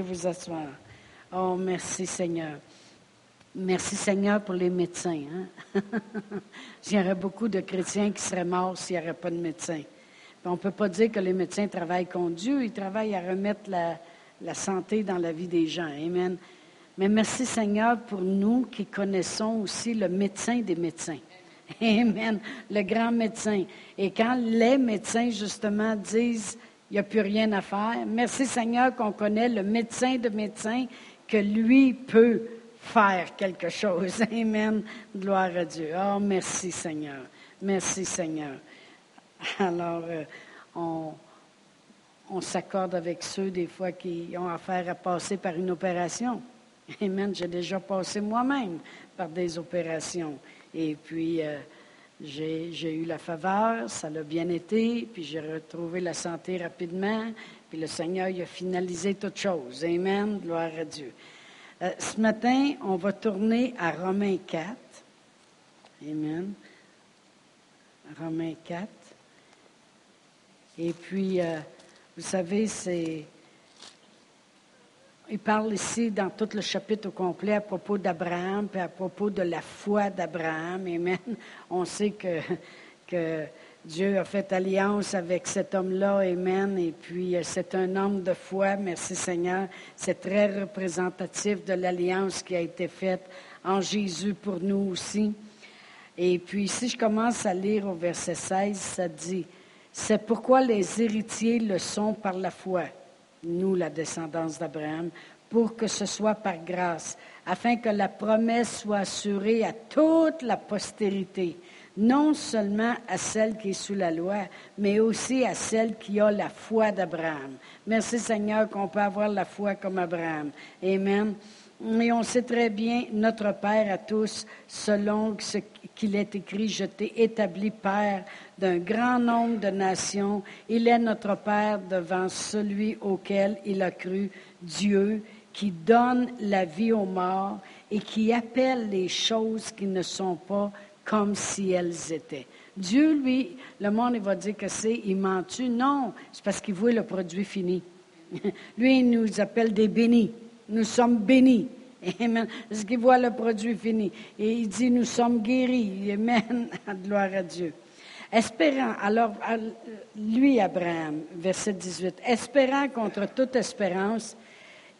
vous asseoir. Oh, merci Seigneur. Merci Seigneur pour les médecins. Hein? Il y aurait beaucoup de chrétiens qui seraient morts s'il n'y avait pas de médecins. on ne peut pas dire que les médecins travaillent contre Dieu, ils travaillent à remettre la santé dans la vie des gens. Amen. Mais merci Seigneur pour nous qui connaissons aussi le médecin des médecins. Amen. Le grand médecin. Et quand les médecins, justement, disent il n'y a plus rien à faire. Merci Seigneur qu'on connaît le médecin de médecins, que lui peut faire quelque chose. Amen. Gloire à Dieu. Oh, merci Seigneur. Merci Seigneur. Alors, euh, on, on s'accorde avec ceux des fois qui ont affaire à passer par une opération. Amen. J'ai déjà passé moi-même par des opérations. Et puis, euh, j'ai eu la faveur, ça l'a bien été, puis j'ai retrouvé la santé rapidement, puis le Seigneur a finalisé toutes choses. Amen, gloire à Dieu. Euh, ce matin, on va tourner à Romains 4. Amen. Romains 4. Et puis, euh, vous savez, c'est il parle ici dans tout le chapitre complet à propos d'Abraham, puis à propos de la foi d'Abraham. Amen. On sait que, que Dieu a fait alliance avec cet homme-là. Amen. Et puis, euh, c'est un homme de foi. Merci Seigneur. C'est très représentatif de l'alliance qui a été faite en Jésus pour nous aussi. Et puis, si je commence à lire au verset 16, ça dit, c'est pourquoi les héritiers le sont par la foi nous, la descendance d'Abraham, pour que ce soit par grâce, afin que la promesse soit assurée à toute la postérité, non seulement à celle qui est sous la loi, mais aussi à celle qui a la foi d'Abraham. Merci Seigneur qu'on peut avoir la foi comme Abraham. Amen. Mais on sait très bien, notre Père à tous, selon ce qu'il est écrit, je t'ai établi Père d'un grand nombre de nations. Il est notre Père devant celui auquel il a cru, Dieu, qui donne la vie aux morts et qui appelle les choses qui ne sont pas comme si elles étaient. Dieu, lui, le monde, il va dire que c'est, il ment-tu? Non, c'est parce qu'il voit le produit fini. lui, il nous appelle des bénis. Nous sommes bénis. Amen. Parce qu'il voit le produit fini. Et il dit, nous sommes guéris. Amen. Gloire à Dieu. Espérant, alors, lui, Abraham, verset 18, espérant contre toute espérance,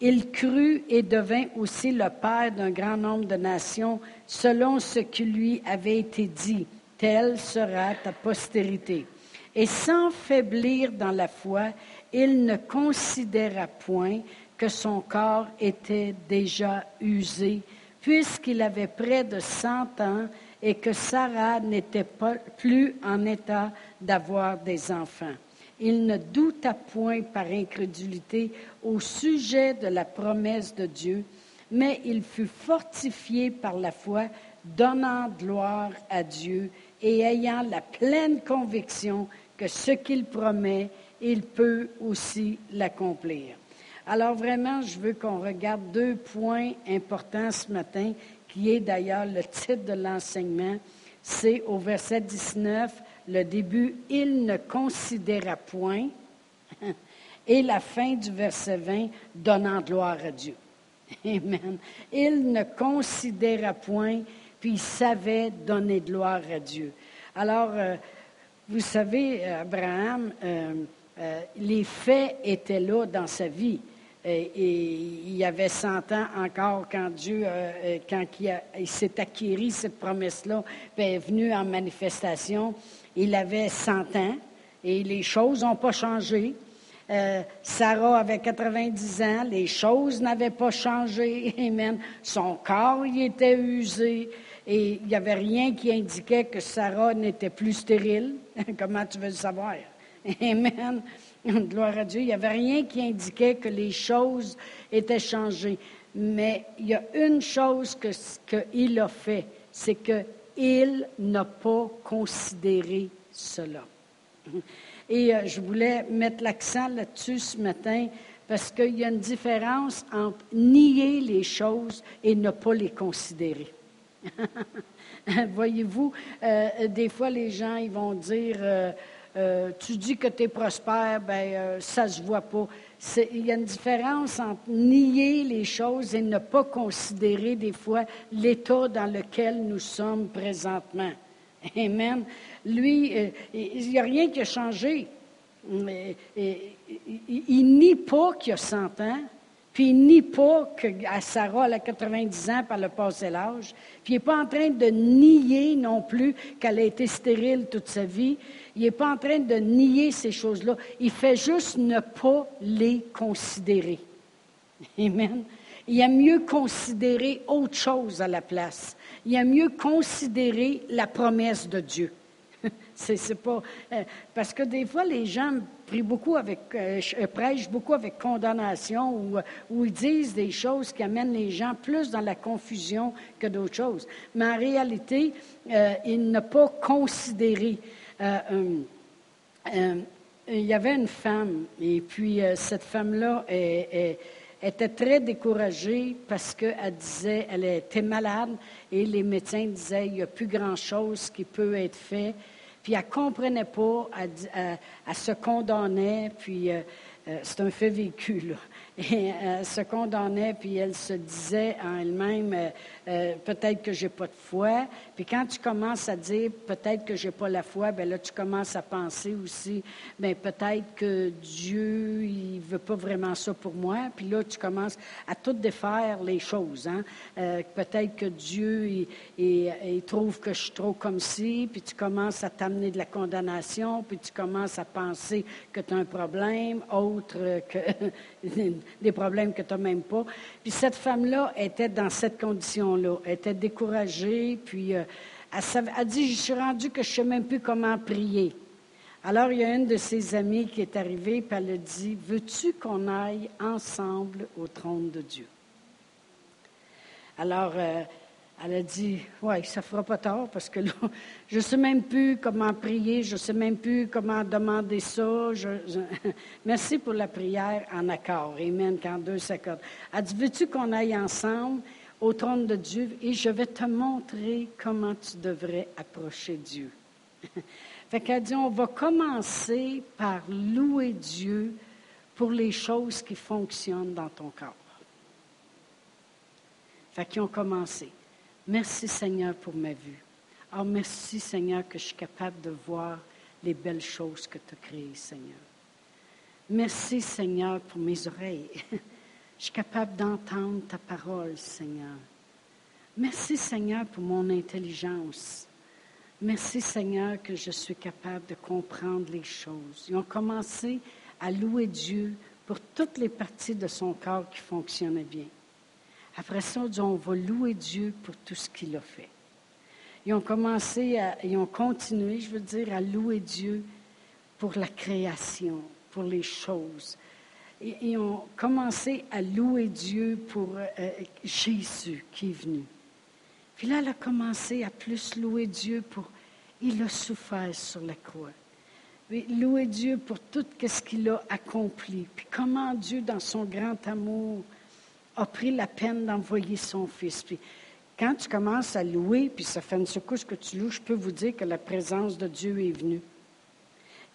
il crut et devint aussi le père d'un grand nombre de nations, selon ce qui lui avait été dit, telle sera ta postérité. Et sans faiblir dans la foi, il ne considéra point que son corps était déjà usé, puisqu'il avait près de cent ans et que Sarah n'était plus en état d'avoir des enfants. Il ne douta point par incrédulité au sujet de la promesse de Dieu, mais il fut fortifié par la foi, donnant gloire à Dieu et ayant la pleine conviction que ce qu'il promet, il peut aussi l'accomplir. Alors vraiment, je veux qu'on regarde deux points importants ce matin qui est d'ailleurs le titre de l'enseignement, c'est au verset 19, le début, il ne considéra point, et la fin du verset 20, donnant gloire à Dieu. Amen. Il ne considéra point, puis il savait donner gloire à Dieu. Alors, euh, vous savez, Abraham, euh, euh, les faits étaient là dans sa vie. Et, il y avait 100 ans encore quand Dieu, euh, euh, quand il, s'est acquéri cette promesse-là, est venu en manifestation. Il avait 100 ans et les choses n'ont pas changé. Euh, Sarah avait 90 ans, les choses n'avaient pas changé. Amen. Son corps y était usé et il n'y avait rien qui indiquait que Sarah n'était plus stérile. Comment tu veux le savoir? Amen. Gloire à Dieu. Il n'y avait rien qui indiquait que les choses étaient changées. Mais il y a une chose qu'il a fait, c'est qu'il n'a pas considéré cela. Et euh, je voulais mettre l'accent là-dessus ce matin parce qu'il y a une différence entre nier les choses et ne pas les considérer. Voyez-vous, euh, des fois les gens ils vont dire euh, euh, tu dis que tu es prospère, ben euh, ça se voit pas. il y a une différence entre nier les choses et ne pas considérer des fois l'état dans lequel nous sommes présentement. Amen. Lui, euh, il n'y a rien qui a changé. Il nie pas qu'il a 100 ans, puis il nie pas qu'à Sarah, elle a 90 ans, par le passé l'âge. Puis il n'est pas en train de nier non plus qu'elle a été stérile toute sa vie. Il n'est pas en train de nier ces choses-là. Il fait juste ne pas les considérer. Amen. Il a mieux considérer autre chose à la place. Il a mieux considérer la promesse de Dieu. c'est, pas euh, parce que des fois les gens prient beaucoup avec euh, euh, prêchent beaucoup avec condamnation ou, ils disent des choses qui amènent les gens plus dans la confusion que d'autres choses. Mais en réalité, il n'a pas considéré. Euh, euh, il y avait une femme, et puis euh, cette femme-là était très découragée parce qu'elle disait, elle était malade, et les médecins disaient, il n'y a plus grand-chose qui peut être fait. Puis elle ne comprenait pas, elle, se condamnait, puis c'est un fait vécu, là. Et elle se condamnait, puis elle se disait en elle-même, euh, peut-être que j'ai pas de foi. Puis quand tu commences à dire peut-être que j'ai pas la foi, ben là tu commences à penser aussi, ben peut-être que Dieu il veut pas vraiment ça pour moi. Puis là tu commences à tout défaire les choses. Hein? Euh, peut-être que Dieu il, trouve que je suis trop comme ci. Puis tu commences à t'amener de la condamnation. Puis tu commences à penser que tu as un problème autre que des problèmes que tu n'as même pas. Puis cette femme-là était dans cette Elle était découragée, puis euh, elle, a dit, je suis rendue que je ne sais même plus comment prier. Alors, il y a une de ses amies qui est arrivée, puis elle a dit, veux-tu qu'on aille ensemble au trône de Dieu? Alors, euh, elle a dit, oui, ça fera pas tard parce que là, je ne sais même plus comment prier, je ne sais même plus comment demander ça. Merci pour la prière en accord. Amen, quand deux s'accordent. Elle dit, veux-tu qu'on aille ensemble? Au trône de Dieu et je vais te montrer comment tu devrais approcher Dieu. fait qu'elle dit, on va commencer par louer Dieu pour les choses qui fonctionnent dans ton corps. Fait qu'ils ont commencé. Merci Seigneur pour ma vue. Oh, merci Seigneur que je suis capable de voir les belles choses que tu as créées, Seigneur. Merci Seigneur pour mes oreilles. je suis capable d'entendre ta parole, Seigneur. Merci Seigneur pour mon intelligence. Merci Seigneur que je suis capable de comprendre les choses. Ils ont commencé à louer Dieu pour toutes les parties de son corps qui fonctionnaient bien. Après ça, on va louer Dieu pour tout ce qu'il a fait. Ils ont commencé, à, ils ont continué, je veux dire, à louer Dieu pour la création, pour les choses. Ils ont commencé à louer Dieu pour euh, Jésus qui est venu. Puis là, elle a commencé à plus louer Dieu pour, il a souffert sur la croix. louer Dieu pour tout ce qu'il a accompli. Puis comment Dieu, dans son grand amour, a pris la peine d'envoyer son fils. Puis, quand tu commences à louer, puis ça fait une secousse que tu loues, je peux vous dire que la présence de Dieu est venue.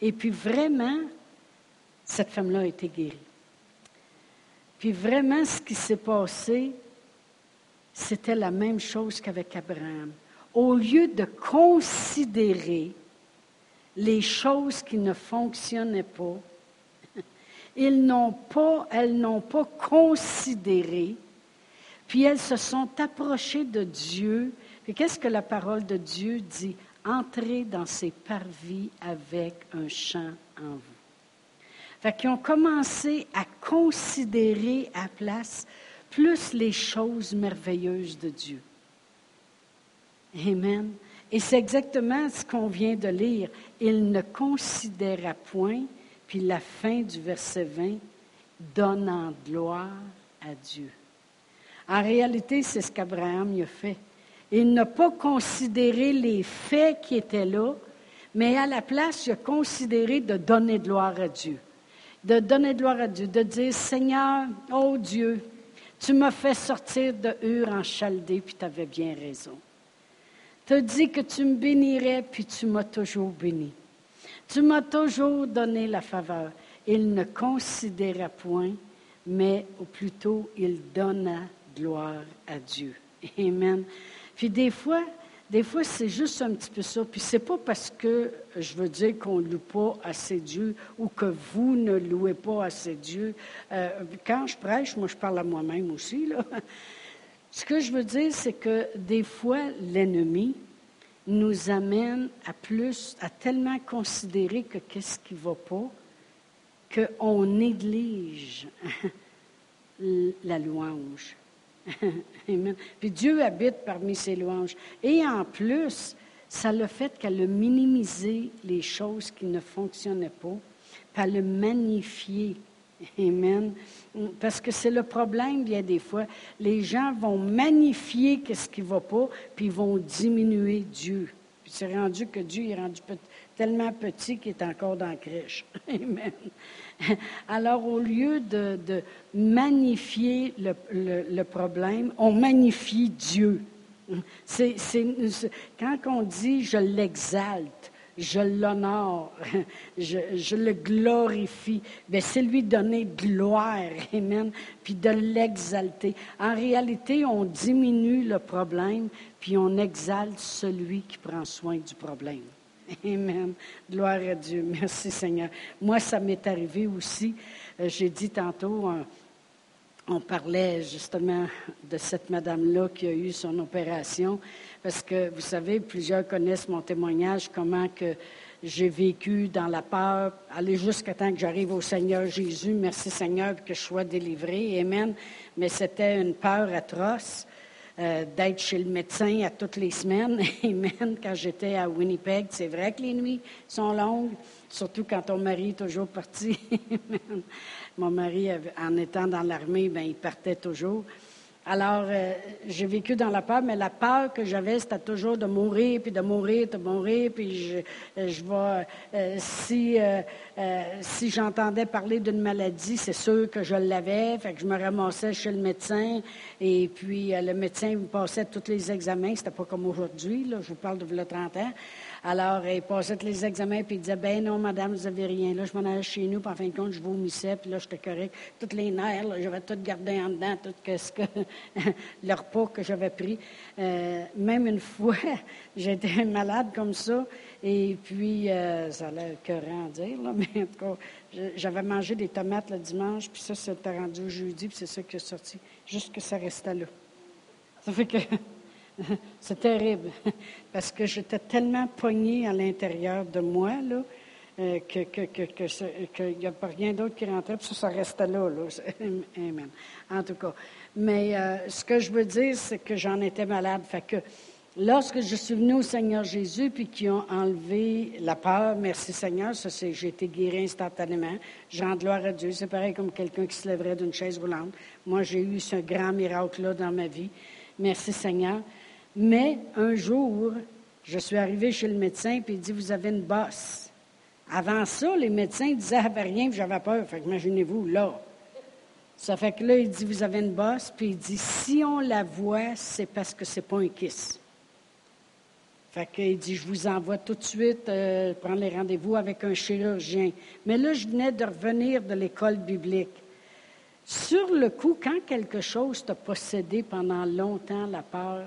Et puis vraiment, cette femme-là a été guérie. Puis vraiment, ce qui s'est passé, c'était la même chose qu'avec Abraham. Au lieu de considérer les choses qui ne fonctionnaient pas, elles n'ont pas considéré, puis elles se sont approchées de Dieu. Puis qu'est-ce que la parole de Dieu dit? Entrez dans ses parvis avec un chant en. Fait qu'ils ont commencé à considérer à place plus les choses merveilleuses de Dieu. Amen. Et c'est exactement ce qu'on vient de lire. Il ne considéra point puis la fin du verset 20, donnant gloire à Dieu. En réalité, c'est ce qu'Abraham a fait. Il n'a pas considéré les faits qui étaient là, mais à la place, il a considéré de donner gloire à Dieu. De donner gloire à Dieu, de dire, Seigneur, oh Dieu, tu m'as fait sortir de Ur en Chaldée, puis tu avais bien raison. Tu as dit que tu me bénirais, puis tu m'as toujours béni. Tu m'as toujours donné la faveur. il ne considéra point, mais plutôt il donna gloire à Dieu. Amen. Puis des fois, des fois, c'est juste un petit peu ça. Puis c'est pas parce que je veux dire qu'on ne loue pas assez Dieu ou que vous ne louez pas assez Dieu. Euh, quand je prêche, moi, je parle à moi-même aussi. Là. Ce que je veux dire, c'est que des fois, l'ennemi nous amène à plus, à tellement considérer que qu'est-ce qui ne va pas, qu'on néglige la louange. Amen. Puis Dieu habite parmi ses louanges. Et en plus, ça le fait qu'elle a minimisé les choses qui ne fonctionnaient pas, puis elle a magnifié. Amen. Parce que c'est le problème, bien des fois. Les gens vont magnifier ce qui ne va pas, puis vont diminuer Dieu. Puis c'est rendu que Dieu est rendu tellement petit qu'il est encore dans la crèche. Amen. Alors, au lieu de, magnifier le, problème, on magnifie Dieu. Quand on dit je l'exalte, je l'honore, je, le glorifie, bien, c'est lui donner gloire, amen, puis de l'exalter. En réalité, on diminue le problème, puis on exalte celui qui prend soin du problème. Amen. Gloire à Dieu. Merci Seigneur. Moi, ça m'est arrivé aussi. Euh, j'ai dit tantôt, on, parlait justement de cette madame-là qui a eu son opération, parce que vous savez, plusieurs connaissent mon témoignage, comment que j'ai vécu dans la peur, aller jusqu'à temps que j'arrive au Seigneur Jésus. Merci Seigneur que je sois délivré. Amen. Mais c'était une peur atroce. Euh, d'être chez le médecin à toutes les semaines. Amen. Quand j'étais à Winnipeg, c'est vrai que les nuits sont longues, surtout quand ton mari est toujours parti. Mon mari, en étant dans l'armée, ben, il partait toujours. Alors, euh, j'ai vécu dans la peur, mais la peur que j'avais, c'était toujours de mourir, puis de mourir, de mourir, puis je, euh, euh, si, si j'entendais parler d'une maladie, c'est sûr que je l'avais, fait que je me ramassais chez le médecin, et puis le médecin me passait tous les examens, c'était pas comme aujourd'hui, là, je vous parle de 30 ans. Alors, il passait tous les examens, puis il disait, ben non, madame, vous n'avez rien. Là, je m'en allais chez nous, puis en fin de compte, je vomissais, puis là, j'étais correct. Toutes les nerfs, j'avais tout gardé en dedans, tout ce que, le repas que j'avais pris. Euh, même une fois, j'étais malade comme ça, et puis, euh, ça a l'air écœurant à dire, là, mais en tout cas, j'avais mangé des tomates le dimanche, puis ça, c'était rendu au jeudi, puis c'est ça qui est sorti, juste que ça restait là. Ça fait que... C'est terrible, parce que j'étais tellement poignée à l'intérieur de moi, là, euh, que, qu'il n'y a pas rien d'autre qui rentrait, puis ça, restait là, là. Amen. En tout cas. Mais euh, ce que je veux dire, c'est que j'en étais malade. Que lorsque je suis venue au Seigneur Jésus, puis qu'ils ont enlevé la peur, merci Seigneur, ça c'est, j'ai été guéri instantanément. J'en gloire à Dieu. C'est pareil comme quelqu'un qui se lèverait d'une chaise roulante. Moi, j'ai eu ce grand miracle-là dans ma vie. Merci Seigneur. Mais un jour, je suis arrivée chez le médecin, puis il dit, vous avez une bosse. Avant ça, les médecins disaient, avait rien, puis j'avais peur. Imaginez-vous, là. Ça fait que là, il dit, vous avez une bosse, puis il dit, si on la voit, c'est parce que c'est pas un kiss. Fait qu'il dit, je vous envoie tout de suite euh, prendre les rendez-vous avec un chirurgien. Mais là, je venais de revenir de l'école biblique. Sur le coup, quand quelque chose t'a possédé pendant longtemps, la peur,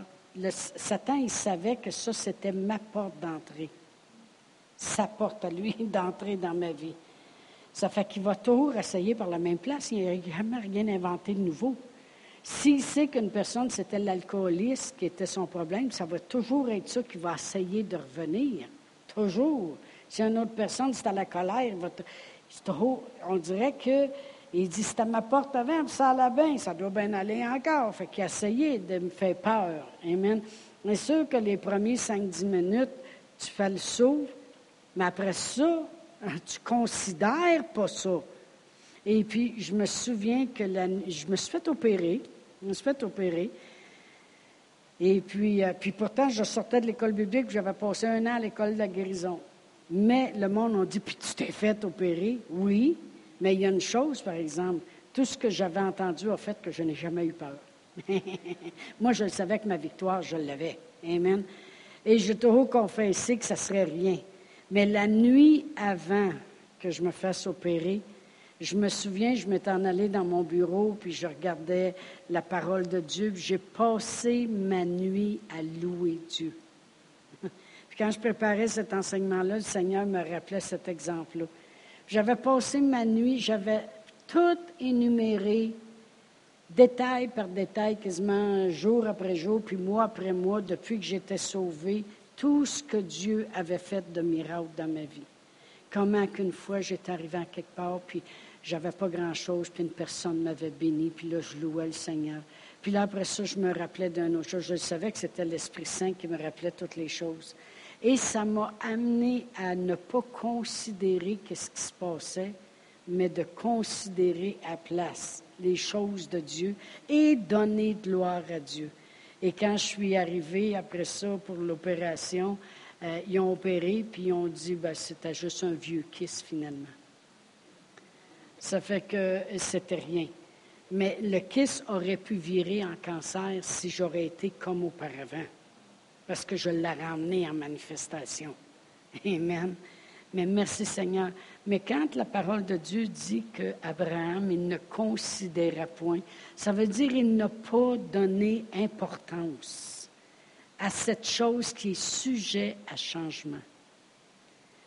Satan, il savait que ça, c'était ma porte d'entrée. Sa porte à lui d'entrée dans ma vie. Ça fait qu'il va toujours essayer par la même place. Il n'a jamais rien inventé de nouveau. S'il sait qu'une personne, c'était l'alcoolisme qui était son problème, ça va toujours être ça qui va essayer de revenir. Toujours. Si une autre personne, c'est à la colère, on dirait que il dit, c'était ma porte avant, ça allait bien, ça doit bien aller encore. Fait qu'il a essayé de me faire peur. Amen. C'est sûr que les premiers 5-10 minutes, tu fais le saut, mais après ça, tu considères pas ça. Et puis, je me souviens que je me suis fait opérer. Je me suis fait opérer. Et puis, euh, puis pourtant, je sortais de l'école biblique, j'avais passé un an à l'école de la guérison. Mais le monde a dit, puis tu t'es fait opérer? Oui, mais il y a une chose, par exemple, tout ce que j'avais entendu a fait que je n'ai jamais eu peur. Moi, je savais que ma victoire, je l'avais. Amen. Et je toujours confessé que ça serait rien. Mais la nuit avant que je me fasse opérer, Je me souviens, je m'étais en allé dans mon bureau, puis je regardais la parole de Dieu, j'ai passé ma nuit à louer Dieu. puis quand je préparais cet enseignement-là, le Seigneur me rappelait cet exemple-là. J'avais passé ma nuit, j'avais tout énuméré, détail par détail, quasiment jour après jour, puis mois après mois, depuis que j'étais sauvée, tout ce que Dieu avait fait de miracle dans ma vie. Comment qu'une fois j'étais arrivée à quelque part, puis j'avais pas grand-chose, puis une personne m'avait béni, puis là, je louais le Seigneur. Puis là, après ça, je me rappelais d'un autre chose. Je savais que c'était l'Esprit Saint qui me rappelait toutes les choses. Et ça m'a amené à ne pas considérer ce qui se passait, mais de considérer à place les choses de Dieu et donner gloire à Dieu. Et quand je suis arrivée après ça pour l'opération, euh, ils ont opéré, puis ils ont dit, ben, c'était juste un vieux kiss finalement. Ça fait que c'était rien. Mais le kiss aurait pu virer en cancer si j'aurais été comme auparavant, parce que je l'ai ramené en manifestation. Amen. Mais merci Seigneur. Mais quand la parole de Dieu dit qu'Abraham, il ne considéra point, ça veut dire qu'il n'a pas donné importance à cette chose qui est sujet à changement.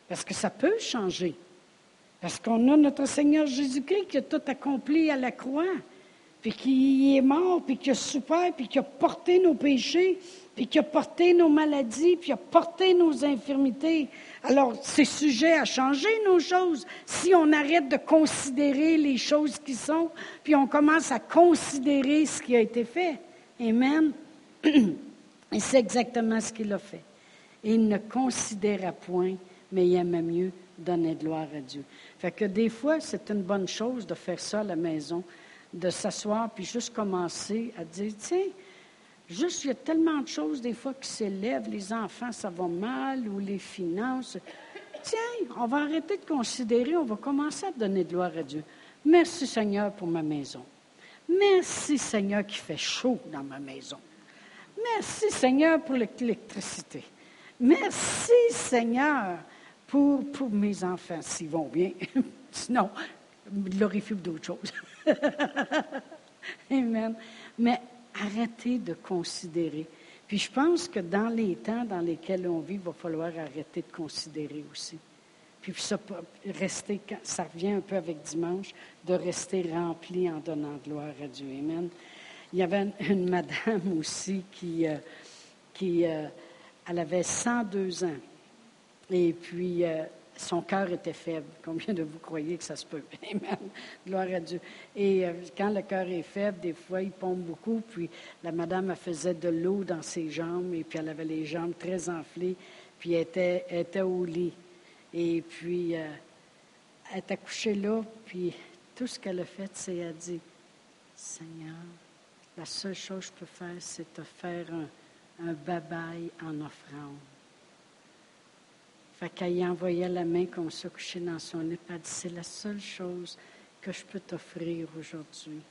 Parce que ça peut changer. Parce qu'on a notre Seigneur Jésus-Christ qui a tout accompli à la croix, puis qui est mort, puis qui a souffert, puis qui a porté nos péchés, puis qui a porté nos maladies, puis a porté nos infirmités. Alors, c'est sujet à changer nos choses. Si on arrête de considérer les choses qui sont, puis on commence à considérer ce qui a été fait. Amen. Et c'est exactement ce qu'il a fait. il ne considéra point, mais il aimait mieux donner gloire à Dieu. Fait que des fois, c'est une bonne chose de faire ça à la maison, de s'asseoir puis juste commencer à dire, tiens, juste, il y a tellement de choses des fois qui s'élèvent, les enfants, ça va mal, ou les finances. Tiens, on va arrêter de considérer, on va commencer à donner gloire à Dieu. Merci Seigneur pour ma maison. Merci Seigneur qui fait chaud dans ma maison. Merci Seigneur pour l'électricité. Merci Seigneur pour, pour mes enfants, s'ils vont bien. Sinon, glorifie d'autres choses. Amen. Mais arrêtez de considérer. Puis je pense que dans les temps dans lesquels on vit, il va falloir arrêter de considérer aussi. Puis ça, rester, ça revient un peu avec dimanche, de rester rempli en donnant gloire à Dieu. Amen. Il y avait une, madame aussi qui, euh, qui euh, elle avait 102 ans. Et puis, euh, son cœur était faible. Combien de vous croyez que ça se peut? Amen. Gloire à Dieu. Et euh, quand le cœur est faible, des fois, il pompe beaucoup. Puis la madame, elle faisait de l'eau dans ses jambes. Et puis, elle avait les jambes très enflées. Puis, elle était, au lit. Et puis, euh, elle était couchée là. Puis, tout ce qu'elle a fait, c'est elle a dit Seigneur, la seule chose que je peux faire, c'est te faire un, un babaille en offrande. Fait qu'elle envoyait la main comme ça, couchée dans son lit, elle dit, c'est la seule chose que je peux t'offrir aujourd'hui.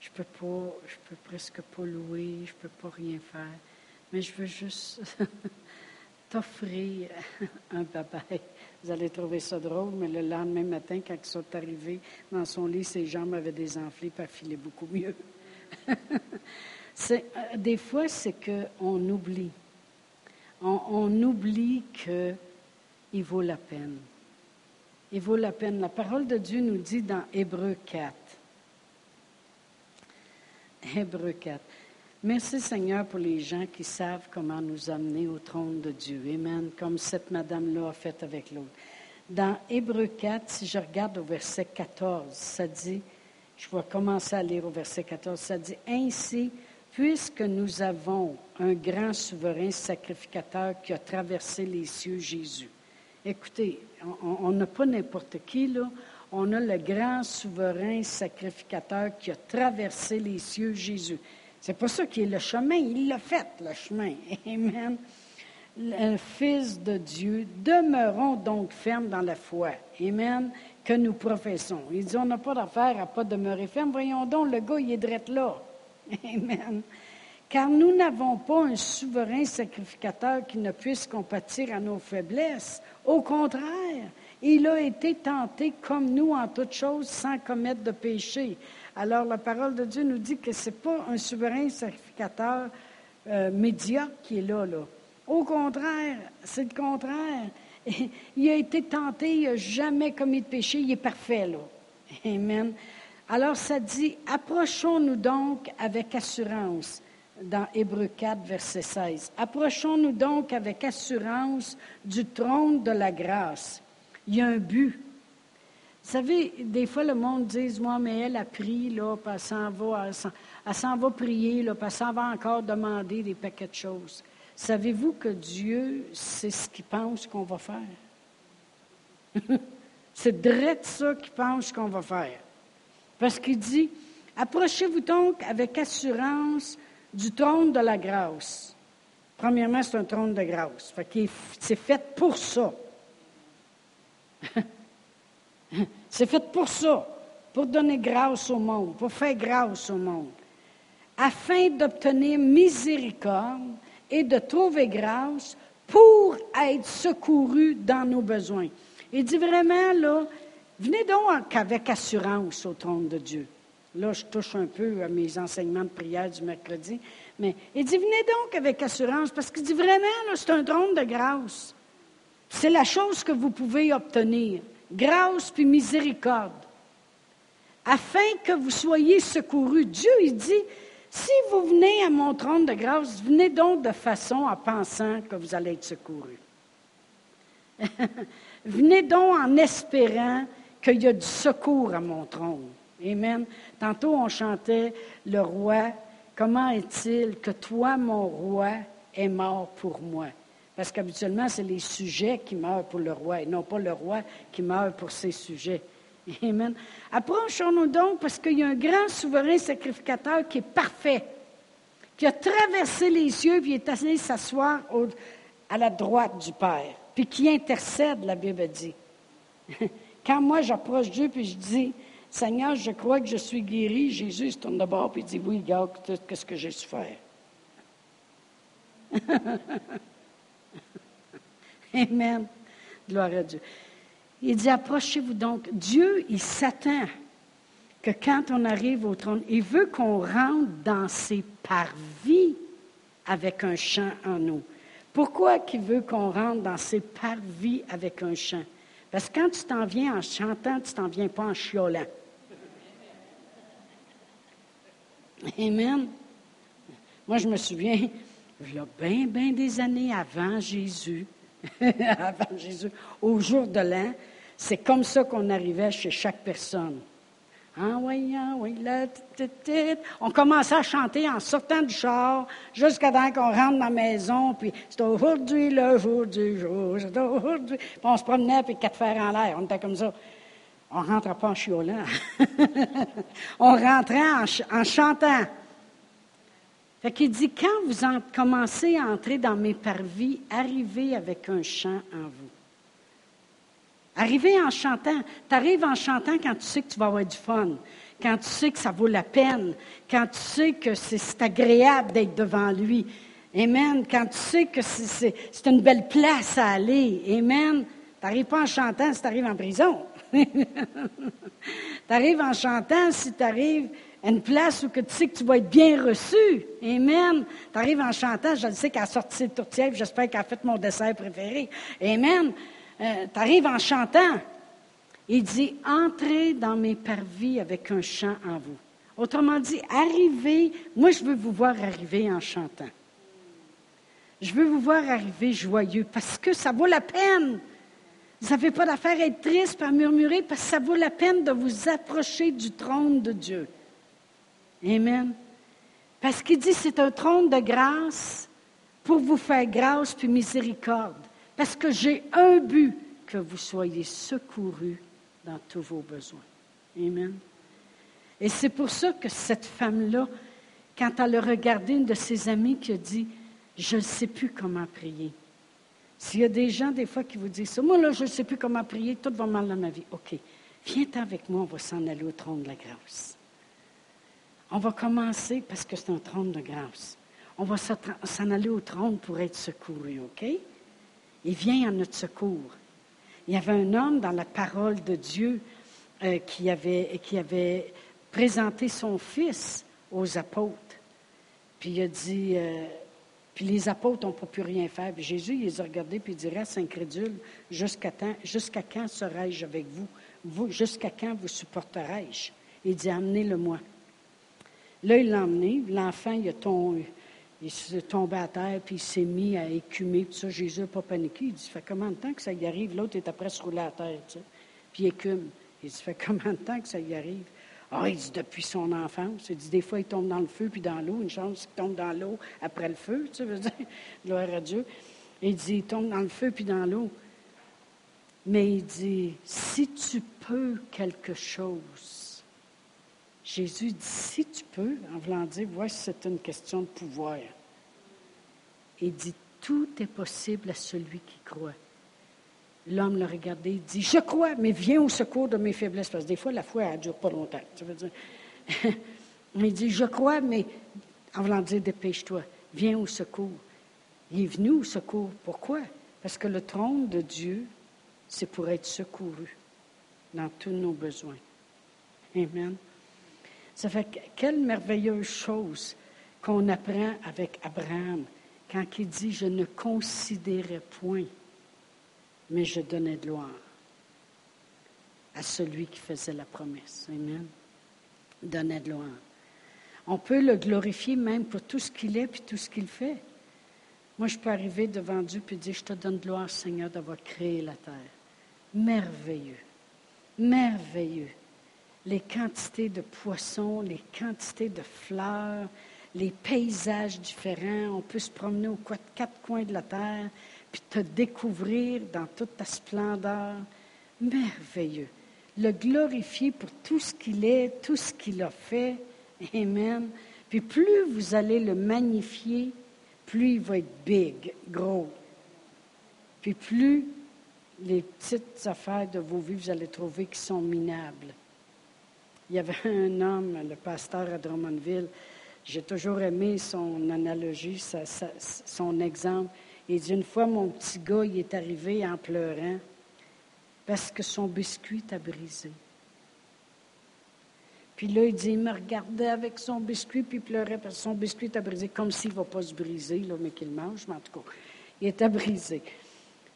Je peux pas, je peux presque pas louer, je peux pas rien faire, mais je veux juste t'offrir un babaille. Vous allez trouver ça drôle, mais le lendemain matin, quand ils sont arrivés dans son lit, ses jambes avaient des enflées, puis elle beaucoup mieux. euh, des fois, c'est qu'on oublie. On oublie que il vaut la peine. Il vaut la peine. La parole de Dieu nous dit dans Hébreu 4. Hébreu 4. Merci Seigneur pour les gens qui savent comment nous amener au trône de Dieu. Amen. Comme cette madame-là a fait avec l'autre. Dans Hébreu 4, si je regarde au verset 14, ça dit, je vais commencer à lire au verset 14, ça dit, Ainsi, puisque nous avons un grand souverain sacrificateur qui a traversé les cieux, Jésus Écoutez, on n'a pas n'importe qui, là. On a le grand souverain sacrificateur qui a traversé les cieux, Jésus. C'est pas ça qui est le chemin, il l'a fait, le chemin. Amen. Le Fils de Dieu, demeurons donc fermes dans la foi. Amen. Que nous professons. Il dit, on n'a pas d'affaire à pas demeurer ferme. Voyons donc, le gars, il est drette là. Amen car nous n'avons pas un souverain sacrificateur qui ne puisse compatir à nos faiblesses. Au contraire, Il a été tenté comme nous en toutes choses sans commettre de péché. Alors la parole de Dieu nous dit que ce n'est pas un souverain sacrificateur euh, médiocre qui est là, là. Au contraire, c'est le contraire. Il a été tenté, il n'a jamais commis de péché, il est parfait, là. Amen. Alors ça dit, approchons-nous donc avec assurance dans Hébreu 4, verset 16. Approchons-nous donc avec assurance du trône de la grâce. Il y a un but. Vous savez, des fois, le monde dit, moi, mais elle a pris, là, puis elle s'en va, va prier, là, puis elle s'en va encore demander des paquets de choses. Savez-vous que Dieu, c'est ce qu'il pense qu'on va faire? c'est direct ça qu'il pense qu'on va faire. Parce qu'il dit, approchez-vous donc avec assurance du trône de la grâce. Premièrement, c'est un trône de grâce. c'est fait pour ça. c'est fait pour ça, pour donner grâce au monde, pour faire grâce au monde, afin d'obtenir miséricorde et de trouver grâce pour être secouru dans nos besoins. Il dit vraiment, là, venez donc avec assurance au trône de Dieu. Là, je touche un peu à mes enseignements de prière du mercredi. Mais il dit, venez donc avec assurance, parce qu'il dit vraiment, c'est un trône de grâce. C'est la chose que vous pouvez obtenir. Grâce puis miséricorde. Afin que vous soyez secourus. Dieu, il dit, si vous venez à mon trône de grâce, venez donc de façon en pensant que vous allez être secourus. venez donc en espérant qu'il y a du secours à mon trône. Amen. Tantôt, on chantait le roi. Comment est-il que toi, mon roi, es mort pour moi? Parce qu'habituellement, c'est les sujets qui meurent pour le roi et non pas le roi qui meurt pour ses sujets. Amen. Approchons-nous donc parce qu'il y a un grand souverain sacrificateur qui est parfait, qui a traversé les cieux puis est allé s'asseoir à la droite du Père, puis qui intercède, la Bible dit. Quand moi j'approche Dieu puis je dis, Seigneur, je crois que je suis guéri. Jésus se tourne de bord et dit, oui, regarde, qu'est-ce que j'ai su faire. Amen. Gloire à Dieu. Il dit, approchez-vous donc. Dieu, il s'attend que quand on arrive au trône, il veut qu'on rentre dans ses parvis avec un chant en nous. Pourquoi qu'il veut qu'on rentre dans ses parvis avec un chant? Parce que quand tu t'en viens en chantant, tu t'en viens pas en chiolant. Amen. Moi, je me souviens, il y a bien, bien des années avant Jésus, avant Jésus, au jour de l'an, c'est comme ça qu'on arrivait chez chaque personne. On commençait à chanter en sortant du char jusqu'à temps qu'on rentre dans la maison, puis c'est aujourd'hui le jour du jour, c'est aujourd'hui. Puis on se promenait, puis quatre fers en l'air, on était comme ça. On ne rentrait pas en chiolant. on rentrait en, chantant. Fait qu'il dit, quand vous commencez à entrer dans mes parvis, arrivez avec un chant en vous. Arrivez en chantant. Tu arrives en chantant quand tu sais que tu vas avoir du fun, quand tu sais que ça vaut la peine, quand tu sais que c'est agréable d'être devant lui. Amen. Quand tu sais que c'est une belle place à aller. Amen. Tu n'arrives pas en chantant si tu arrives en prison. tu arrives en chantant si tu arrives à une place où que tu sais que tu vas être bien reçu. Amen. Tu arrives en chantant, je sais qu'elle a sorti ses j'espère qu'elle a fait mon dessert préféré. Amen. Euh, tu arrives en chantant. Il dit, entrez dans mes parvis avec un chant en vous. Autrement dit, arrivez, moi je veux vous voir arriver en chantant. Je veux vous voir arriver joyeux parce que ça vaut la peine. Vous n'avez pas d'affaire à être triste, à murmurer, parce que ça vaut la peine de vous approcher du trône de Dieu. Amen. Parce qu'il dit c'est un trône de grâce pour vous faire grâce puis miséricorde. Parce que j'ai un but, que vous soyez secourus dans tous vos besoins. Amen. Et c'est pour ça que cette femme-là, quand elle a regardé une de ses amies qui a dit, je ne sais plus comment prier, s'il y a des gens, des fois, qui vous disent ça, moi, là, je ne sais plus comment prier, tout va mal dans ma vie. OK, viens avec moi, on va s'en aller au trône de la grâce. On va commencer parce que c'est un trône de grâce. On va s'en aller au trône pour être secouru, OK? Il vient à notre secours. Il y avait un homme dans la parole de Dieu euh, qui, avait, qui avait présenté son fils aux apôtres. Puis il a dit, euh, puis les apôtres n'ont pas pu rien faire. Puis Jésus, il les a regardés, puis il dit, reste incrédule, jusqu'à jusqu'à quand serai-je avec vous? jusqu'à quand vous supporterai-je? Il dit, amenez-le-moi. Là, il l'a emmené. L'enfant, il, tombé, s'est tombé à terre, puis il s'est mis à écumer. Ça, Jésus n'a pas paniqué. Il dit, ça fait combien de temps que ça y arrive? L'autre est après se rouler à terre. Puis il écume. Il dit, ça fait combien de temps que ça y arrive? Ah, il dit depuis son enfance. Il dit des fois, il tombe dans le feu puis dans l'eau. Une chance qu'il tombe dans l'eau après le feu, tu veux dire. Gloire à Dieu. Il dit il tombe dans le feu puis dans l'eau. Mais il dit si tu peux quelque chose. Jésus dit si tu peux, en voulant dire voici, c'est une question de pouvoir. Il dit tout est possible à celui qui croit. L'homme l'a regardé, il dit, je crois, mais viens au secours de mes faiblesses. Parce que des fois, la foi, elle ne dure pas longtemps. Il dit, je crois, mais en voulant dire, dépêche-toi, viens au secours. Il est venu au secours. Pourquoi? Parce que le trône de Dieu, c'est pour être secouru dans tous nos besoins. Amen. Ça fait quelle merveilleuse chose qu'on apprend avec Abraham quand il dit, je ne considérais point mais je donnais de gloire à celui qui faisait la promesse. Amen. Donnait de gloire. On peut le glorifier même pour tout ce qu'il est et tout ce qu'il fait. Moi, je peux arriver devant Dieu et dire, je te donne gloire, Seigneur, d'avoir créé la terre. Merveilleux. Merveilleux. Les quantités de poissons, les quantités de fleurs, les paysages différents. On peut se promener aux quatre coins de la terre puis te découvrir dans toute ta splendeur. Merveilleux. Le glorifier pour tout ce qu'il est, tout ce qu'il a fait. Amen. Puis plus vous allez le magnifier, plus il va être big, gros. Puis plus les petites affaires de vos vies, vous allez trouver qui sont minables. Il y avait un homme, le pasteur à Drummondville, j'ai toujours aimé son analogie, son exemple. Il dit, une fois, mon petit gars, il est arrivé en pleurant parce que son biscuit a brisé. Puis là, il dit, il me regardait avec son biscuit, puis il pleurait parce que son biscuit a brisé, comme s'il ne va pas se briser, là, mais qu'il mange, mais en tout cas, il était brisé.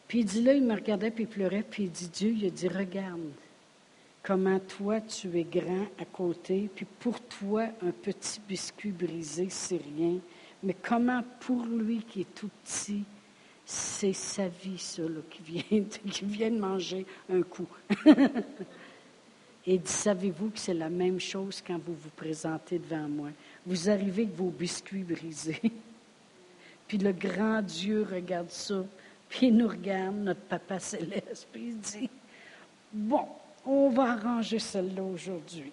Puis il dit, là, il me regardait, puis il pleurait, puis il dit, Dieu, il a dit, regarde comment toi, tu es grand à côté, puis pour toi, un petit biscuit brisé, c'est rien, mais comment pour lui qui est tout petit, c'est sa vie, ça, qui, vient, qui vient de manger un coup. Et savez-vous que c'est la même chose quand vous vous présentez devant moi? Vous arrivez avec vos biscuits brisés. puis le grand Dieu regarde ça, puis il nous regarde, notre Papa céleste, puis il dit, bon, on va arranger celle-là aujourd'hui.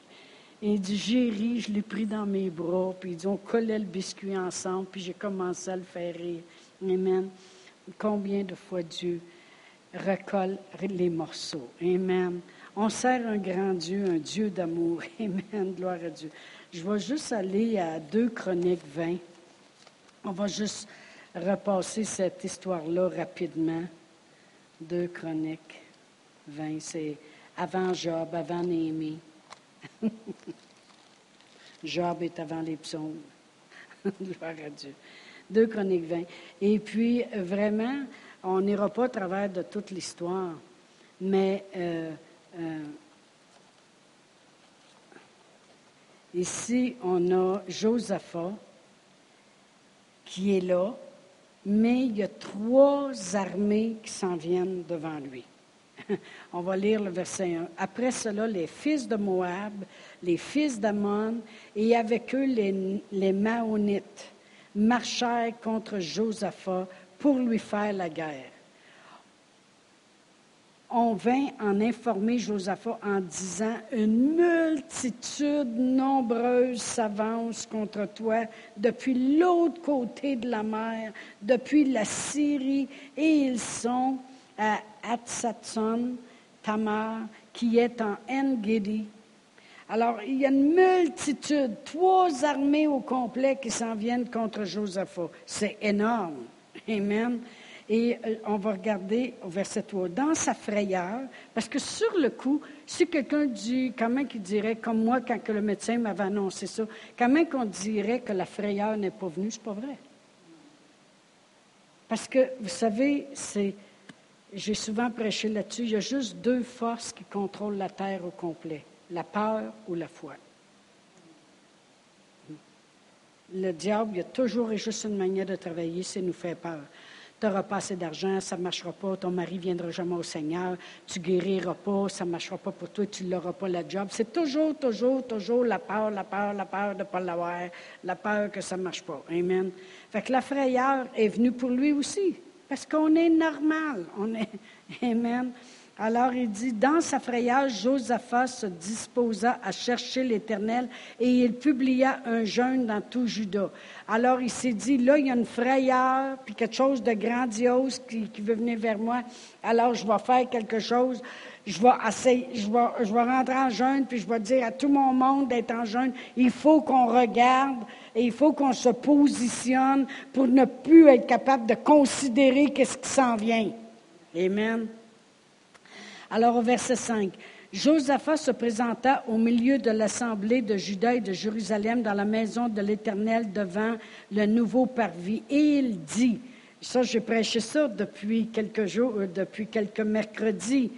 Et il dit, j'ai ri, je l'ai pris dans mes bras, puis il dit, on collait le biscuit ensemble, puis j'ai commencé à le faire rire. Amen combien de fois Dieu recolle les morceaux. Amen. On sert un grand Dieu, un Dieu d'amour. Amen. Gloire à Dieu. Je vais juste aller à 2 Chroniques 20. On va juste repasser cette histoire-là rapidement. 2 Chroniques 20, c'est avant Job, avant Néhémie. Job est avant les psaumes. Gloire à Dieu. 2 Chroniques 20. Et puis, vraiment, on n'ira pas à travers de toute l'histoire, mais euh, euh, ici, on a Josaphat qui est là, mais il y a trois armées qui s'en viennent devant lui. On va lire le verset 1. Après cela, les fils de Moab, les fils d'Ammon, et avec eux les, les Maonites marchèrent contre Josaphat pour lui faire la guerre. On vint en informer Josaphat en disant Une multitude nombreuse s'avance contre toi depuis l'autre côté de la mer, depuis la Syrie, et ils sont à Atsatson, Tamar, qui est en En-Gedi, alors, il y a une multitude, trois armées au complet qui s'en viennent contre Josaphat. C'est énorme. Amen. Et euh, on va regarder au verset 3, dans sa frayeur, parce que sur le coup, si quelqu'un dit, comment qu'il dirait, comme moi, quand le médecin m'avait annoncé ça, comment qu'on dirait que la frayeur n'est pas venue, c'est pas vrai. Parce que, vous savez, c'est, j'ai souvent prêché là-dessus, il y a juste deux forces qui contrôlent la terre au complet, la peur ou la foi. Le diable, il y a toujours et juste une manière de travailler, c'est nous faire peur. Tu n'auras pas assez d'argent, ça ne marchera pas, ton mari ne viendra jamais au Seigneur, tu guériras pas, ça ne marchera pas pour toi, tu n'auras pas la job. C'est toujours, toujours, toujours la peur, la peur, la peur de ne pas l'avoir, la peur que ça ne marche pas. Amen. Fait que la frayeur est venue pour lui aussi, parce qu'on est normal. On est, amen. Alors il dit, dans sa frayeur, Josaphat se disposa à chercher l'Éternel et il publia un jeûne dans tout Juda. Alors il s'est dit, là, il y a une frayeur, puis quelque chose de grandiose qui, veut venir vers moi. Alors je vais faire quelque chose. Je vais, essayer, je, vais, je vais rentrer en jeûne, puis je vais dire à tout mon monde d'être en jeûne. Il faut qu'on regarde et il faut qu'on se positionne pour ne plus être capable de considérer qu'est-ce qui s'en vient. Amen. Alors au verset 5, Josaphat se présenta au milieu de l'assemblée de Juda et de Jérusalem dans la maison de l'Éternel devant le nouveau parvis. Et il dit, ça j'ai prêché ça depuis quelques jours, euh, depuis quelques mercredis,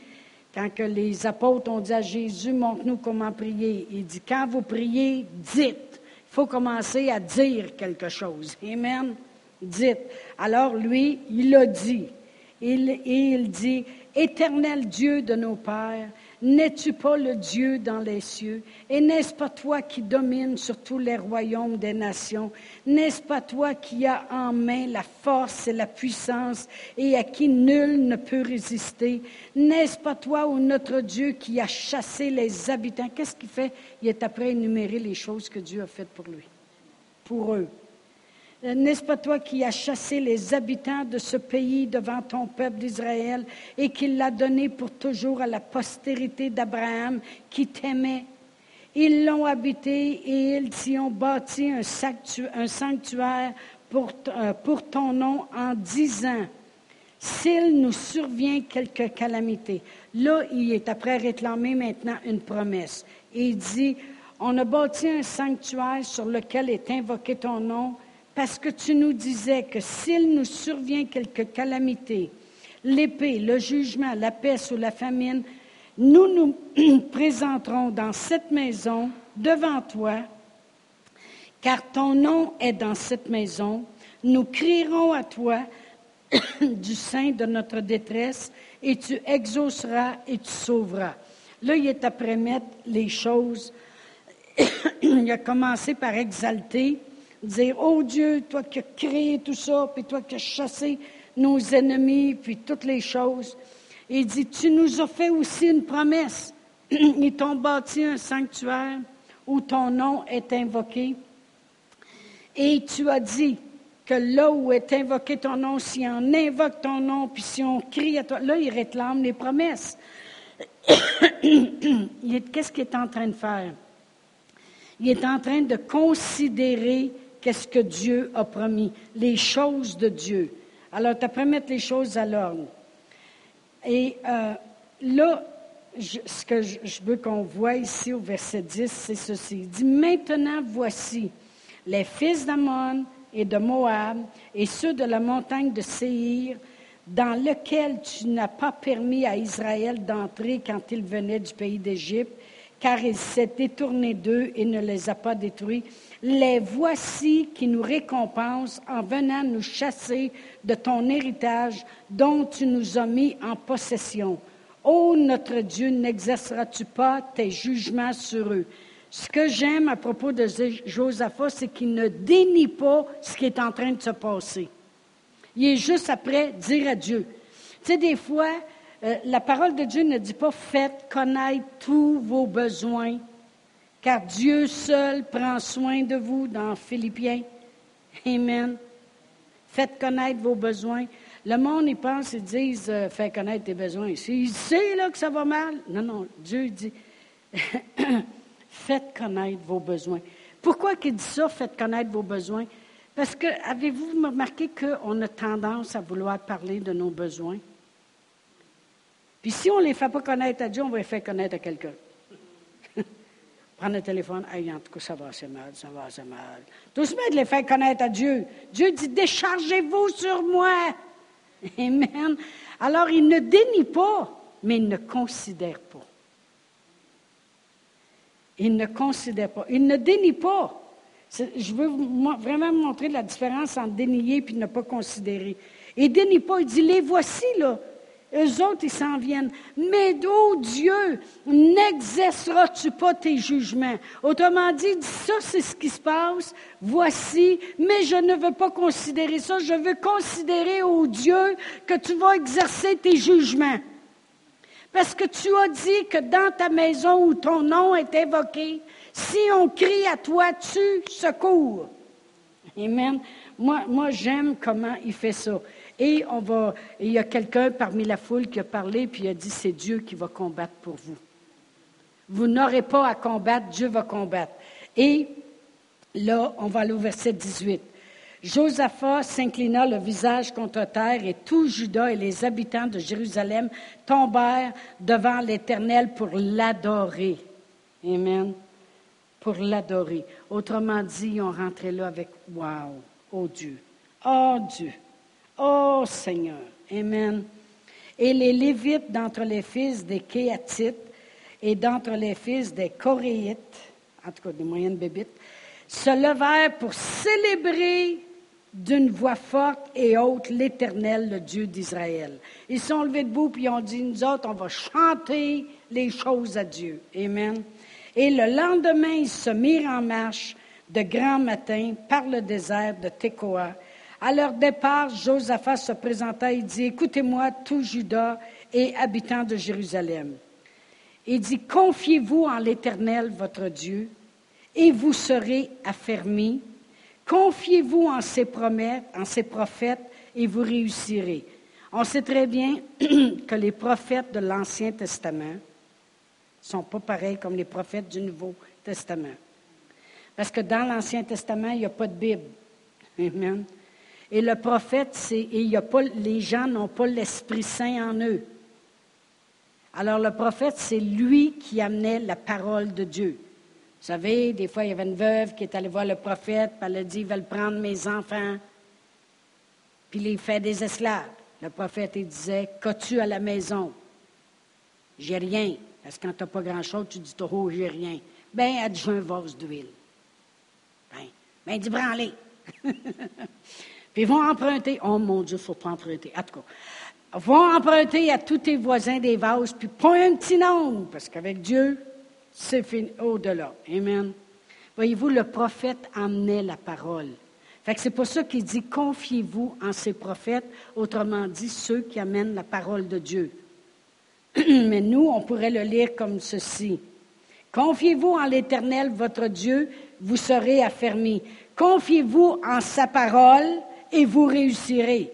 quand que les apôtres ont dit à Jésus, montre-nous comment prier. Il dit, quand vous priez, dites. Il faut commencer à dire quelque chose. Amen. Dites. Alors lui, il a dit. Il, il dit, Éternel Dieu de nos pères, n'es-tu pas le Dieu dans les cieux? Et n'est-ce pas toi qui domines sur tous les royaumes des nations? N'est-ce pas toi qui as en main la force et la puissance et à qui nul ne peut résister? N'est-ce pas toi, ô notre Dieu, qui a chassé les habitants? Qu'est-ce qu'il fait? Il est après énumérer les choses que Dieu a faites pour lui, pour eux. N'est-ce pas toi qui as chassé les habitants de ce pays devant ton peuple d'Israël et qui l'a donné pour toujours à la postérité d'Abraham qui t'aimait? Ils l'ont habité et ils s'y ont bâti un, sanctuaire euh, pour, ton nom en disant, s'il nous survient quelque calamité. Là, il est après réclamer maintenant une promesse. Il dit, on a bâti un sanctuaire sur lequel est invoqué ton nom parce que tu nous disais que s'il nous survient quelque calamité, l'épée, le jugement, la peste ou la famine, nous nous présenterons dans cette maison devant toi, car ton nom est dans cette maison. Nous crierons à toi du sein de notre détresse et tu exauceras et tu sauveras. Là, il est après mettre les choses. il a commencé par exalter dire, oh Dieu, toi qui as créé tout ça, puis toi qui as chassé nos ennemis, puis toutes les choses. il dit, tu nous as fait aussi une promesse. Ils t'ont bâti un sanctuaire où ton nom est invoqué. Et tu as dit que là où est invoqué ton nom, si on invoque ton nom, puis si on crie à toi, là, il réclame les promesses. Qu'est-ce qu'il est en train de faire? Il est en train de considérer qu'est-ce que Dieu a promis, les choses de Dieu. Alors, tu as mettre les choses à l'ordre. Et euh, là, ce que je, veux qu'on voit ici au verset 10, c'est ceci. Il dit, maintenant voici les fils d'Amon et de Moab et ceux de la montagne de Séhir, dans lequel tu n'as pas permis à Israël d'entrer quand il venait du pays d'Égypte, car il s'est détourné d'eux et ne les a pas détruits les voici qui nous récompensent en venant nous chasser de ton héritage dont tu nous as mis en possession. Ô notre Dieu, n'exerceras-tu pas tes jugements sur eux? Ce que j'aime à propos de Josaphat, c'est qu'il ne dénie pas ce qui est en train de se passer. Il est juste après dire à Dieu. Tu sais, des fois, euh, la parole de Dieu ne dit pas faites connaître tous vos besoins car Dieu seul prend soin de vous dans Philippiens. Amen. Faites connaître vos besoins. Le monde, il pense, ils disent, euh, fais connaître tes besoins. S'il sait là que ça va mal, non, non, Dieu dit, faites connaître vos besoins. Pourquoi qu'il dit ça, faites connaître vos besoins? Parce que, avez-vous remarqué qu'on a tendance à vouloir parler de nos besoins? Puis si on ne les fait pas connaître à Dieu, on va les faire connaître à quelqu'un. Prendre le téléphone, hey, en tout cas, ça va assez mal, ça va assez mal. Met de les faire connaître à Dieu. Dieu dit, déchargez-vous sur moi. Amen. Alors, il ne dénie pas, mais il ne considère pas. Il ne considère pas. Il ne dénie pas. Je veux vraiment montrer la différence entre dénier et ne pas considérer. Il ne dénie pas, il dit, les voici, là. Eux autres, ils s'en viennent. Mais, oh Dieu, n'exerceras-tu pas tes jugements? Autrement dit, ça, c'est ce qui se passe. Voici, mais je ne veux pas considérer ça. Je veux considérer, oh Dieu, que tu vas exercer tes jugements. Parce que tu as dit que dans ta maison où ton nom est évoqué, si on crie à toi, tu secours. Amen. Moi, moi j'aime comment il fait ça. Et on va, il y a quelqu'un parmi la foule qui a parlé, puis a dit, c'est Dieu qui va combattre pour vous. Vous n'aurez pas à combattre, Dieu va combattre. Et là, on va aller au verset 18. Josaphat s'inclina le visage contre terre et tout Judas et les habitants de Jérusalem tombèrent devant l'Éternel pour l'adorer. Amen. Pour l'adorer. Autrement dit, ils ont rentré là avec Wow, oh Dieu, oh Dieu. Oh Seigneur. Amen. Et les Lévites d'entre les fils des Kéatites et d'entre les fils des Coréites, en tout cas des moyennes bébites, se levèrent pour célébrer d'une voix forte et haute l'Éternel, le Dieu d'Israël. Ils sont levés debout puis ont dit, nous autres, on va chanter les choses à Dieu. Amen. Et le lendemain, ils se mirent en marche de grand matin par le désert de Tekoa à leur départ, Josaphat se présenta et dit, Écoutez-moi, tout Judas et habitants de Jérusalem. Il dit, Confiez-vous en l'Éternel, votre Dieu, et vous serez affermis. Confiez-vous en ses promesses, en ses prophètes, et vous réussirez. On sait très bien que les prophètes de l'Ancien Testament sont pas pareils comme les prophètes du Nouveau Testament. Parce que dans l'Ancien Testament, il n'y a pas de Bible. Amen. Et le prophète, c'est, et pas, les gens n'ont pas l'Esprit Saint en eux. Alors le prophète, c'est lui qui amenait la parole de Dieu. Vous savez, des fois, il y avait une veuve qui est allée voir le prophète, puis elle a dit, ils veulent prendre mes enfants, puis les fait des esclaves. Le prophète, il disait, qu'as-tu à la maison? J'ai rien. Parce que quand tu n'as pas grand-chose, tu dis, oh, j'ai rien. Ben, elle dit, un vase d'huile. Ben, ben, dis, branlez. Puis ils vont emprunter. Oh mon Dieu, il ne faut pas emprunter. En tout cas, vont emprunter à tous tes voisins des vases, puis pas un petit nombre, parce qu'avec Dieu, c'est fini au-delà. Amen. Voyez-vous, le prophète emmenait la parole. Fait que c'est pour ça qu'il dit confiez-vous en ces prophètes, autrement dit ceux qui amènent la parole de Dieu. Mais nous, on pourrait le lire comme ceci. Confiez-vous en l'Éternel, votre Dieu, vous serez affermis. Confiez-vous en sa parole, et vous réussirez.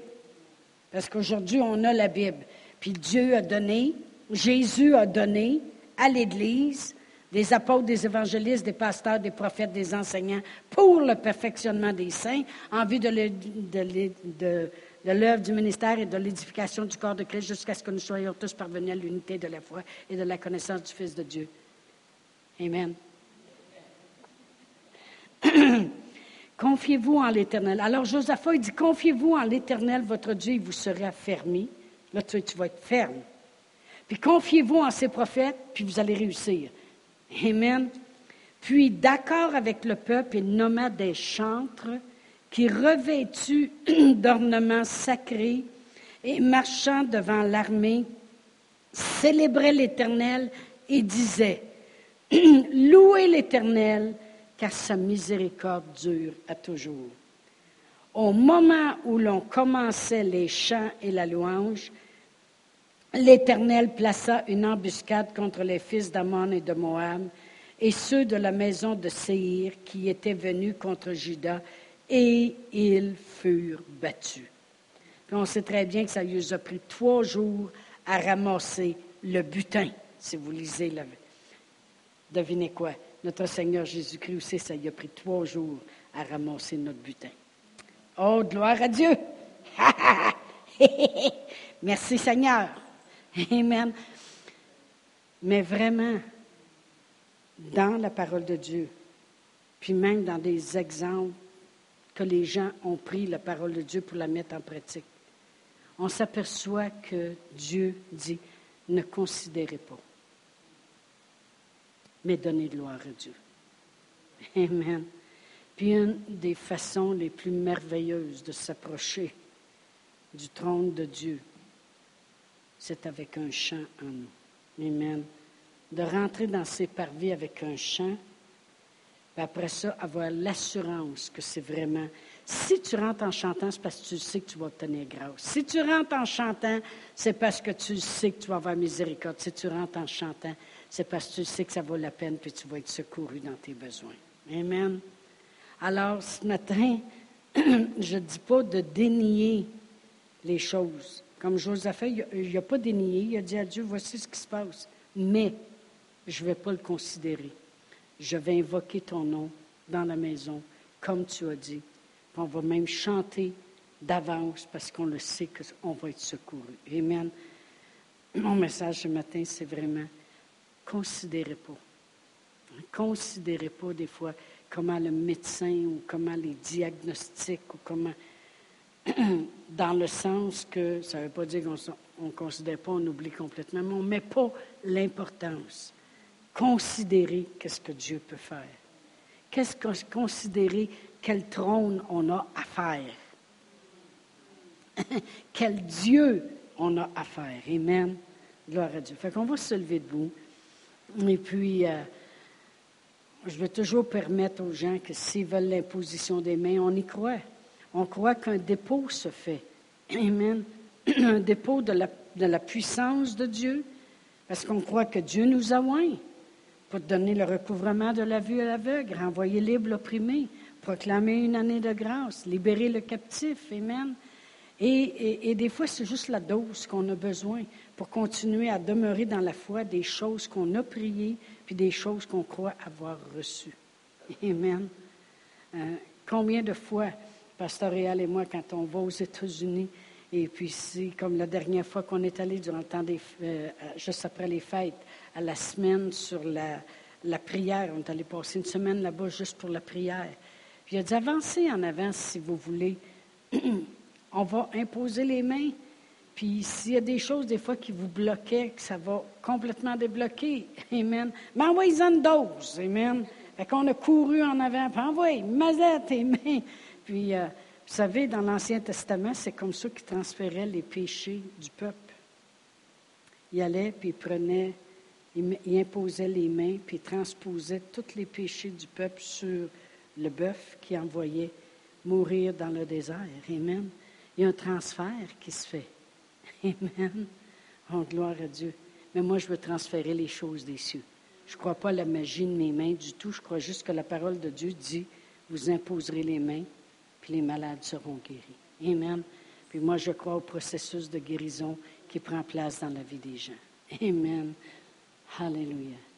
Parce qu'aujourd'hui, on a la Bible. Puis Dieu a donné, Jésus a donné à l'Église des apôtres, des évangélistes, des pasteurs, des prophètes, des enseignants pour le perfectionnement des saints en vue de l'œuvre du ministère et de l'édification du corps de Christ jusqu'à ce que nous soyons tous parvenus à l'unité de la foi et de la connaissance du Fils de Dieu. Amen. Confiez-vous en l'Éternel. Alors Josaphat, il dit, confiez-vous en l'Éternel, votre Dieu, et vous serez affermis. Là, tu, tu vas être ferme. Puis confiez-vous en ses prophètes, puis vous allez réussir. Amen. Puis, d'accord avec le peuple, il nomma des chantres qui, revêtus d'ornements sacrés et marchant devant l'armée, célébraient l'Éternel et disaient, Louez l'Éternel, car sa miséricorde dure à toujours. Au moment où l'on commençait les chants et la louange, l'Éternel plaça une embuscade contre les fils d'Ammon et de Moab et ceux de la maison de Séhir qui étaient venus contre Juda, et ils furent battus. on sait très bien que ça lui a pris trois jours à ramasser le butin, si vous lisez. Le... Devinez quoi? Notre Seigneur Jésus-Christ aussi, ça y a pris trois jours à ramasser notre butin. Oh, gloire à Dieu. Merci Seigneur. Amen. Mais vraiment, dans la parole de Dieu, puis même dans des exemples que les gens ont pris la parole de Dieu pour la mettre en pratique, on s'aperçoit que Dieu dit, ne considérez pas, mais donnez gloire à Dieu. Amen. Puis une des façons les plus merveilleuses de s'approcher du trône de Dieu, c'est avec un chant en nous. Amen. De rentrer dans ses parvis avec un chant, puis après ça, avoir l'assurance que c'est vraiment. Si tu rentres en chantant, c'est parce que tu sais que tu vas obtenir grâce. Si tu rentres en chantant, c'est parce que tu sais que tu vas avoir miséricorde. Si tu rentres en chantant, c'est parce que tu sais que ça vaut la peine, puis tu vas être secouru dans tes besoins. Amen. Alors, ce matin, je ne dis pas de dénier les choses. Comme Joseph, il n'a pas dénié, il a dit à Dieu, voici ce qui se passe. Mais je ne vais pas le considérer. Je vais invoquer ton nom dans la maison, comme tu as dit. On va même chanter d'avance parce qu'on le sait qu'on va être secouru. Amen. Mon message ce matin, c'est vraiment, considérez pas. Considérez pas des fois comment le médecin ou comment les diagnostics ou comment, dans le sens que ça ne veut pas dire qu'on ne considère pas, on oublie complètement, mais on ne met pas l'importance. Considérer qu'est-ce que Dieu peut faire. Qu'est-ce quel trône on a à faire. quel Dieu on a à faire. Amen. Gloire à Dieu. Fait qu'on va se lever debout. Et puis, euh, je veux toujours permettre aux gens que s'ils veulent l'imposition des mains, on y croit. On croit qu'un dépôt se fait. Amen. Un dépôt de la, puissance de Dieu, parce qu'on croit que Dieu nous a oints pour donner le recouvrement de la vue à l'aveugle, renvoyer libre l'opprimé, proclamer une année de grâce, libérer le captif. Amen. Et, des fois, c'est juste la dose qu'on a besoin pour continuer à demeurer dans la foi des choses qu'on a priées, puis des choses qu'on croit avoir reçues. Amen. Euh, combien de fois, Pasteur Réal et moi, quand on va aux États-Unis, et puis c'est comme la dernière fois qu'on est allé durant le temps des, euh, juste après les fêtes, à la semaine sur la, la prière. On est allé passer une semaine là-bas juste pour la prière. Puis il a dit avancez en avant si vous voulez. on va imposer les mains. Puis s'il y a des choses, des fois, qui vous bloquaient, que ça va complètement débloquer, Amen. Mais envoyez-en une dose, Amen. Fait qu'on a couru en avant, puis envoyez, mazette tes mains. Puis, euh, vous savez, dans l'Ancien Testament, c'est comme ça qu'ils transféraient les péchés du peuple. Il allait, puis il prenait, il, imposait les mains, puis il transposait tous les péchés du peuple sur le bœuf qui envoyait mourir dans le désert. Amen. Il y a un transfert qui se fait. Amen. Oh, gloire à Dieu. Mais moi, je veux transférer les choses des cieux. Je ne crois pas à la magie de mes mains du tout. Je crois juste que la parole de Dieu dit, vous imposerez les mains, puis les malades seront guéris. Amen. Puis moi, je crois au processus de guérison qui prend place dans la vie des gens. Amen. Hallelujah.